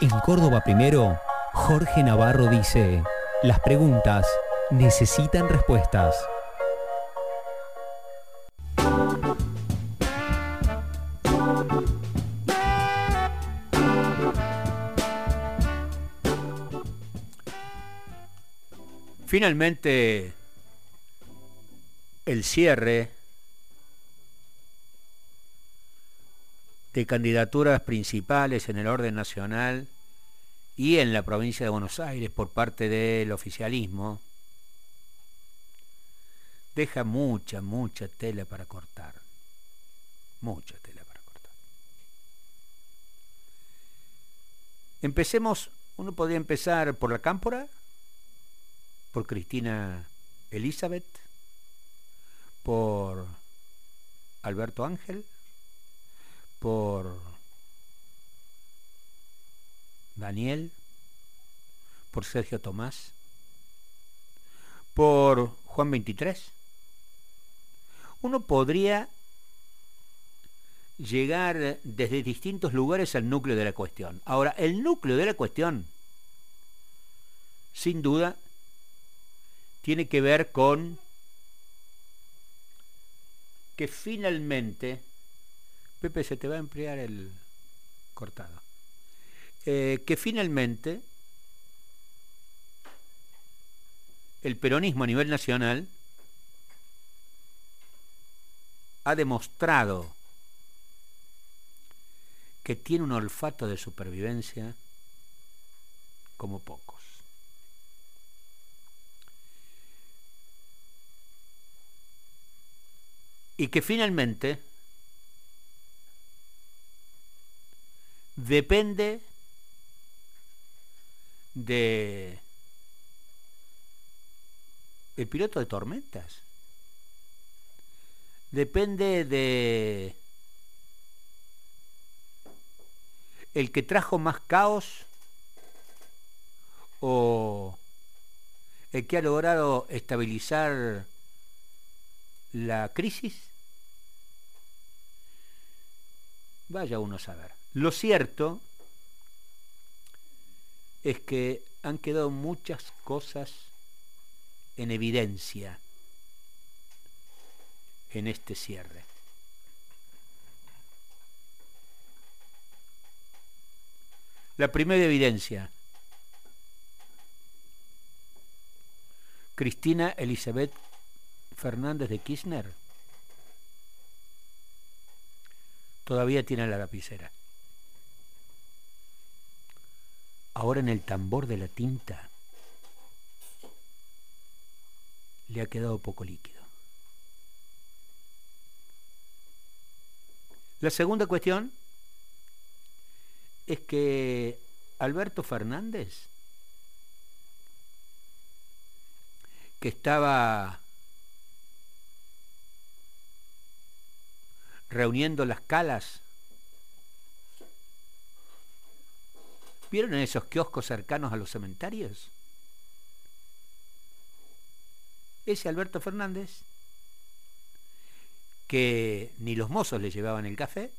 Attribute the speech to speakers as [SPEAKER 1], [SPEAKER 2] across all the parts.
[SPEAKER 1] En Córdoba Primero, Jorge Navarro dice, las preguntas necesitan respuestas.
[SPEAKER 2] Finalmente, el cierre de candidaturas principales en el orden nacional y en la provincia de Buenos Aires por parte del oficialismo deja mucha, mucha tela para cortar. Mucha tela para cortar. Empecemos, uno podría empezar por la cámpora, por Cristina Elizabeth, por Alberto Ángel, por Daniel, por Sergio Tomás, por Juan 23. Uno podría llegar desde distintos lugares al núcleo de la cuestión. Ahora, el núcleo de la cuestión, sin duda, tiene que ver con que finalmente, Pepe, se te va a emplear el cortado, eh, que finalmente el peronismo a nivel nacional ha demostrado que tiene un olfato de supervivencia como pocos. Y que finalmente depende de el piloto de tormentas. Depende de el que trajo más caos o el que ha logrado estabilizar la crisis? Vaya uno saber. Lo cierto es que han quedado muchas cosas en evidencia en este cierre. La primera evidencia. Cristina Elizabeth Fernández de Kirchner todavía tiene la lapicera. Ahora en el tambor de la tinta le ha quedado poco líquido. La segunda cuestión es que Alberto Fernández, que estaba reuniendo las calas, ¿vieron en esos kioscos cercanos a los cementerios? Ese Alberto Fernández, que ni los mozos le llevaban el café,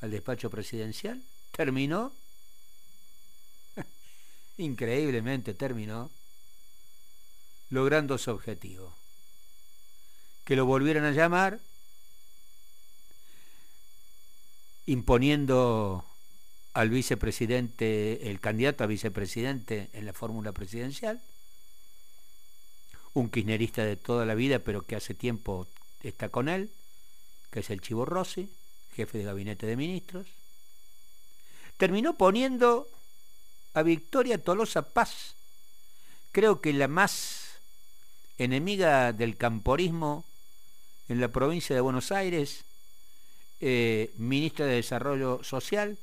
[SPEAKER 2] al despacho presidencial, terminó, increíblemente terminó, logrando su objetivo. Que lo volvieran a llamar, imponiendo al vicepresidente, el candidato a vicepresidente en la fórmula presidencial, un kirchnerista de toda la vida, pero que hace tiempo está con él, que es el Chivo Rossi, jefe de gabinete de ministros, terminó poniendo a Victoria Tolosa Paz, creo que la más enemiga del camporismo en la provincia de Buenos Aires, eh, ministra de Desarrollo Social,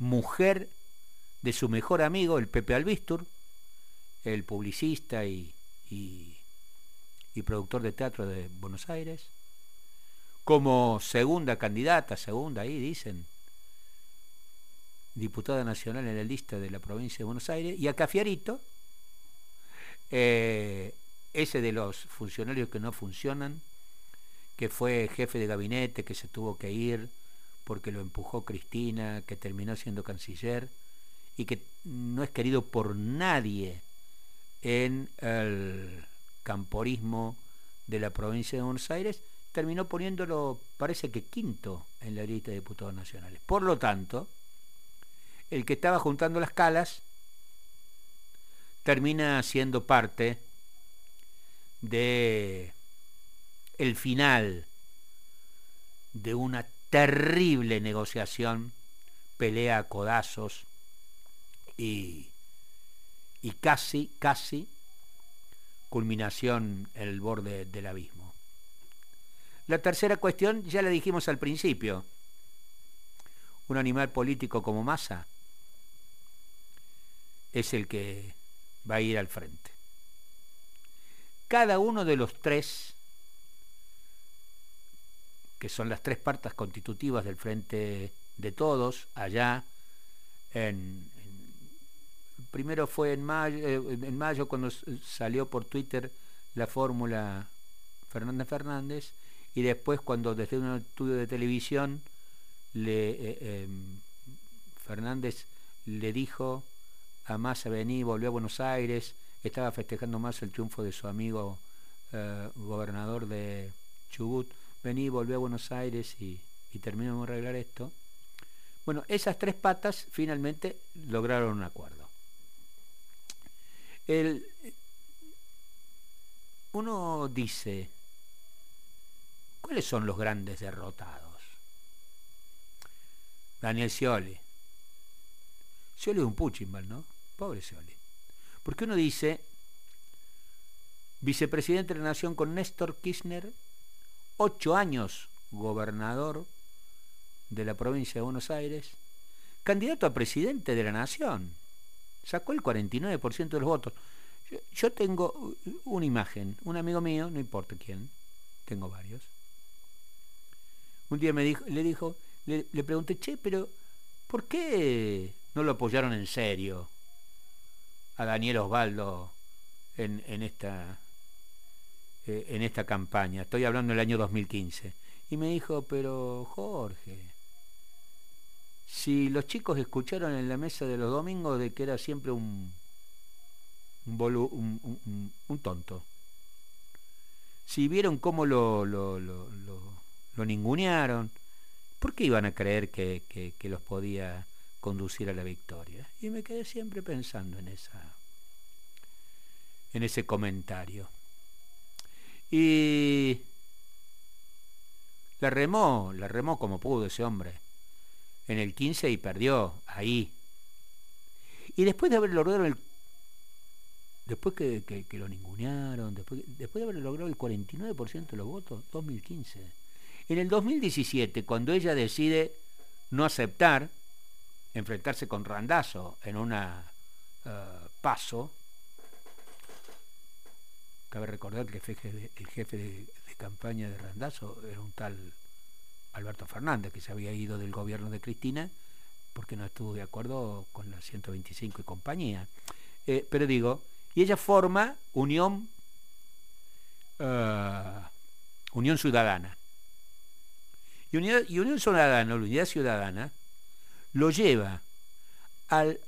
[SPEAKER 2] mujer de su mejor amigo, el Pepe Albistur, el publicista y, y, y productor de teatro de Buenos Aires, como segunda candidata, segunda ahí dicen, diputada nacional en la lista de la provincia de Buenos Aires, y a Cafiarito, eh, ese de los funcionarios que no funcionan, que fue jefe de gabinete, que se tuvo que ir porque lo empujó Cristina, que terminó siendo canciller y que no es querido por nadie en el camporismo de la provincia de Buenos Aires, terminó poniéndolo, parece que quinto en la lista de diputados nacionales. Por lo tanto, el que estaba juntando las calas termina siendo parte de el final de una terrible negociación, pelea a codazos y, y casi, casi culminación en el borde del abismo. La tercera cuestión ya la dijimos al principio. Un animal político como Massa es el que va a ir al frente. Cada uno de los tres, que son las tres partes constitutivas del Frente de Todos, allá en, primero fue en mayo, eh, en mayo cuando salió por Twitter la fórmula Fernández Fernández y después cuando desde un estudio de televisión le, eh, em, Fernández le dijo a Massa vení, volvió a Buenos Aires, estaba festejando más el triunfo de su amigo eh, gobernador de Chubut, vení, volvió a Buenos Aires y, y terminamos de arreglar esto. Bueno, esas tres patas finalmente lograron un acuerdo. El, uno dice, ¿cuáles son los grandes derrotados? Daniel Scioli. Scioli es un puchimbal, ¿no? Pobre Scioli. Porque uno dice, vicepresidente de la Nación con Néstor Kirchner, ocho años gobernador de la provincia de Buenos Aires, candidato a presidente de la Nación sacó el 49% de los votos. Yo, tengo una imagen, un amigo mío, no importa quién, tengo varios. Un día me dijo, le dijo, le, pregunté, che, pero ¿por qué no lo apoyaron en serio a Daniel Osvaldo en, en esta en esta campaña? Estoy hablando del año 2015. Y me dijo, pero Jorge, si los chicos escucharon en la mesa de los domingos de que era siempre un, un, un, tonto, si vieron cómo lo, lo, lo, lo, ningunearon, ¿por qué iban a creer que, que, que, los podía conducir a la victoria? Y me quedé siempre pensando en esa en ese comentario. Y la remó, la remó como pudo ese hombre en el 15 y perdió ahí. Y después de haber logrado el después que, que, lo ningunearon, después, después de haber logrado el 49% de los votos, 2015. En el 2017, cuando ella decide no aceptar enfrentarse con Randazo en una uh, paso, cabe recordar que el jefe de, campaña de Randazo era un tal Alberto Fernández, que se había ido del gobierno de Cristina porque no estuvo de acuerdo con la 125 y compañía. Eh, pero digo, y ella forma Unión, uh, Unión Ciudadana. Y Unión, y Unión Ciudadana, la Unidad Ciudadana, lo lleva al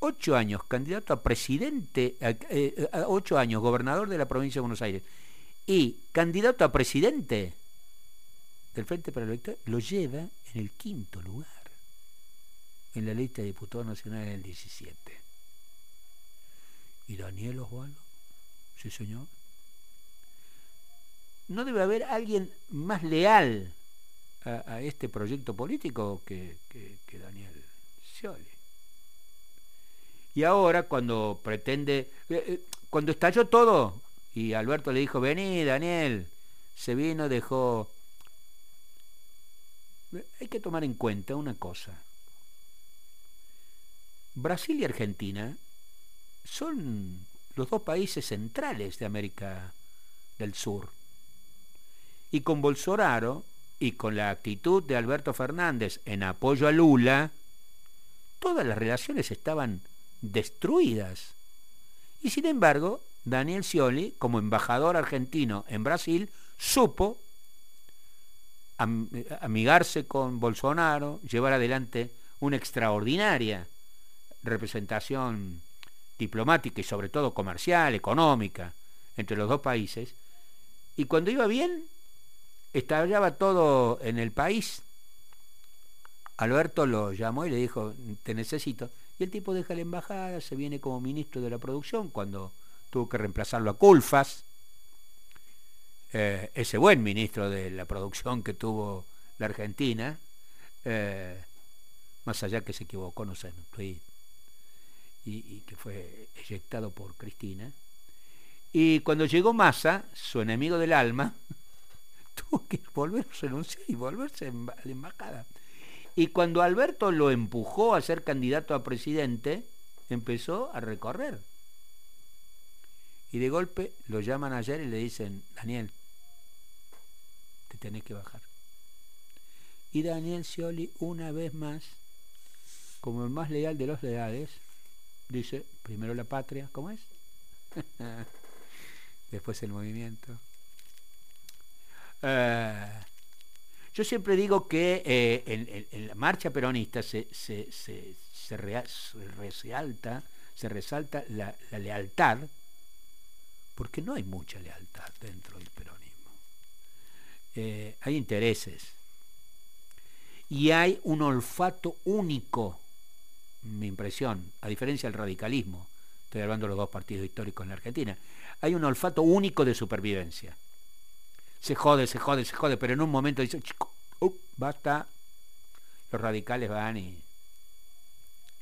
[SPEAKER 2] ocho años candidato a presidente, eh, ocho años gobernador de la provincia de Buenos Aires y candidato a presidente del Frente para la Victoria lo lleva en el quinto lugar en la lista de diputados nacionales del 17. ¿Y Daniel Osvaldo? Sí, señor. ¿No debe haber alguien más leal a, este proyecto político que, que, Daniel Scioli? Y ahora cuando pretende, eh, eh, cuando estalló todo, y Alberto le dijo, vení Daniel, se vino, dejó hay que tomar en cuenta una cosa. Brasil y Argentina son los dos países centrales de América del Sur. Y con Bolsonaro y con la actitud de Alberto Fernández en apoyo a Lula, todas las relaciones estaban destruidas. Y sin embargo, Daniel Scioli, como embajador argentino en Brasil, supo amigarse con Bolsonaro, llevar adelante una extraordinaria representación diplomática y sobre todo comercial, económica, entre los dos países. Y cuando iba bien, estallaba todo en el país. Alberto lo llamó y le dijo, te necesito. Y el tipo deja la embajada, se viene como ministro de la producción cuando tuvo que reemplazarlo a Culfas, eh, ese buen ministro de la producción que tuvo la Argentina, eh, más allá que se equivocó, no sé, y, y que fue eyectado por Cristina. Y cuando llegó Massa, su enemigo del alma, tuvo que volver a renunciar y volverse a la embajada. Y cuando Alberto lo empujó a ser candidato a presidente, empezó a recorrer. Y de golpe lo llaman ayer y le dicen, Daniel, te tenés que bajar. Y Daniel Scioli, una vez más, como el más leal de los leales, dice, primero la patria, ¿cómo es? Después el movimiento. Eh, yo siempre digo que eh, en, la marcha peronista se, resalta, se resalta la, la lealtad porque no hay mucha lealtad dentro del peronismo. Eh, hay intereses. Y hay un olfato único, mi impresión, a diferencia del radicalismo, estoy hablando de los dos partidos históricos en la Argentina, hay un olfato único de supervivencia. Se jode, se jode, se jode, pero en un momento dice, chico, uh, basta, los radicales van y,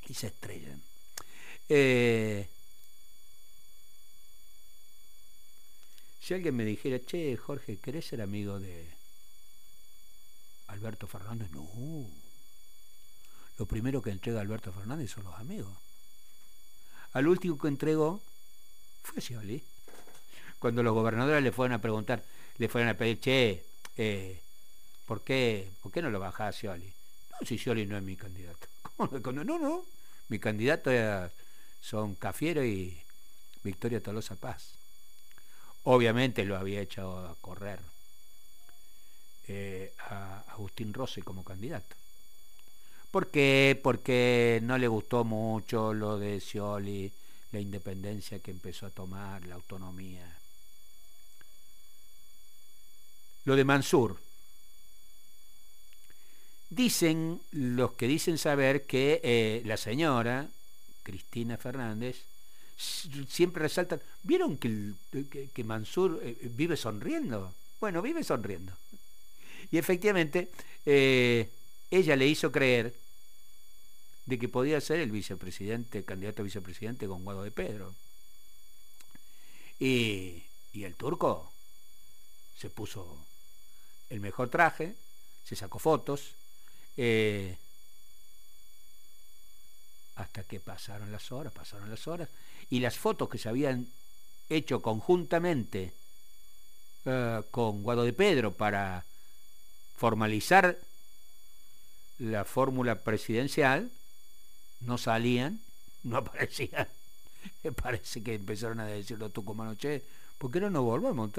[SPEAKER 2] y se estrellan. Eh, Si alguien me dijera, che, Jorge, ¿querés ser amigo de Alberto Fernández? No. Lo primero que entrega Alberto Fernández son los amigos. Al último que entregó fue Scioli. Cuando los gobernadores le fueron a preguntar, le fueron a pedir, che, eh, ¿por, qué, ¿por qué no lo bajás a Scioli? No, si Scioli no es mi candidato. ¿Cómo? No, no. Mi candidato son Cafiero y Victoria Tolosa Paz. Obviamente lo había hecho a correr eh, a Agustín Rossi como candidato. ¿Por qué? Porque no le gustó mucho lo de Scioli, la independencia que empezó a tomar, la autonomía. Lo de Mansur. Dicen los que dicen saber que eh, la señora Cristina Fernández siempre resaltan, ¿vieron que, que, Mansur eh, vive sonriendo? Bueno, vive sonriendo. Y efectivamente, eh, ella le hizo creer de que podía ser el vicepresidente, candidato a vicepresidente con Guado de Pedro. Y, y el turco se puso el mejor traje, se sacó fotos, eh, hasta que pasaron las horas, pasaron las horas, y las fotos que se habían hecho conjuntamente eh, con Guado de Pedro para formalizar la fórmula presidencial, no salían, no aparecían. Parece que empezaron a decirlo a Tucumán, che, ¿por qué no nos volvemos?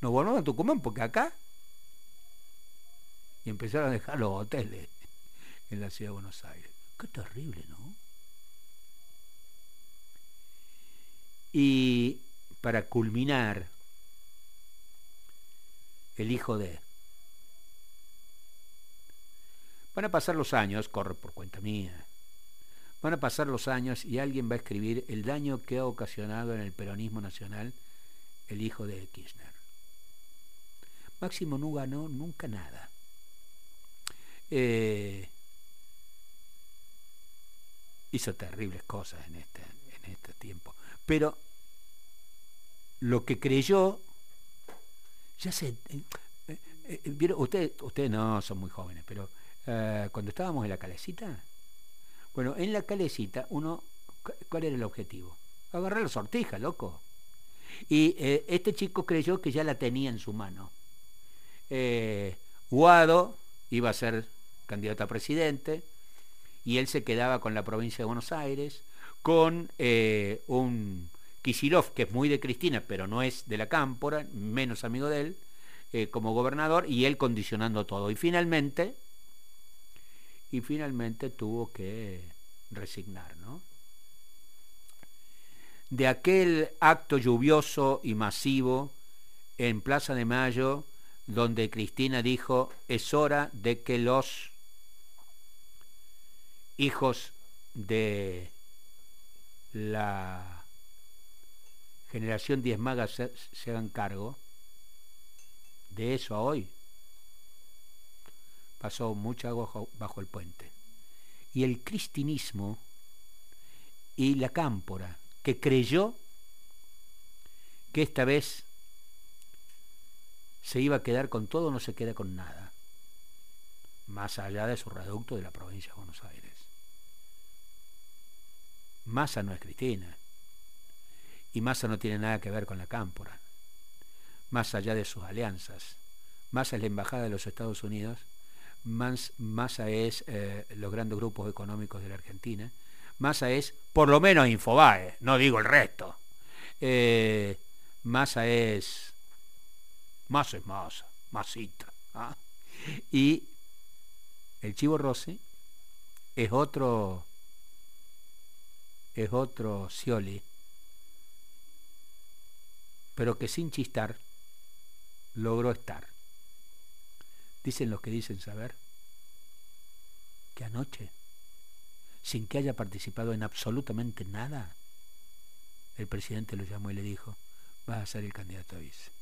[SPEAKER 2] Nos volvemos a Tucumán, porque acá. Y empezaron a dejar los hoteles en la ciudad de Buenos Aires. Qué terrible, ¿no? Y para culminar, el hijo de... Van a pasar los años, corre por cuenta mía, van a pasar los años y alguien va a escribir el daño que ha ocasionado en el peronismo nacional el hijo de Kirchner. Máximo no ganó nunca nada. Eh, hizo terribles cosas en este, en este tiempo. Pero lo que creyó, ya sé, eh, eh, eh ustedes usted no son muy jóvenes, pero cuando estábamos en la calecita, bueno, en la calecita uno, ¿cuál era el objetivo? Agarrar la sortija, loco. Y este chico creyó que ya la tenía en su mano. Guado iba a ser candidato a presidente y él se quedaba con la provincia de Buenos Aires, con un Kisilov, que es muy de Cristina, pero no es de la cámpora, menos amigo de él, eh, como gobernador y él condicionando todo. Y finalmente, y finalmente tuvo que resignar, ¿no? De aquel acto lluvioso y masivo en Plaza de Mayo, donde Cristina dijo, es hora de que los hijos de la generación diezmaga se, se hagan cargo, de eso a hoy pasó mucha agua bajo el puente. Y el cristinismo y la cámpora, que creyó que esta vez se iba a quedar con todo, no se queda con nada, más allá de su reducto de la provincia de Buenos Aires. Massa no es Cristina, y Massa no tiene nada que ver con la cámpora, más allá de sus alianzas. Massa es la embajada de los Estados Unidos, Massa es eh, los grandes grupos económicos de la Argentina, Massa es por lo menos Infobae, no digo el resto. Eh, Massa es más es más, masita. ¿ah? Y el Chivo Rossi es otro, es otro Scioli, pero que sin chistar logró estar. Dicen los que dicen saber que anoche, sin que haya participado en absolutamente nada, el presidente lo llamó y le dijo, vas a ser el candidato a vice.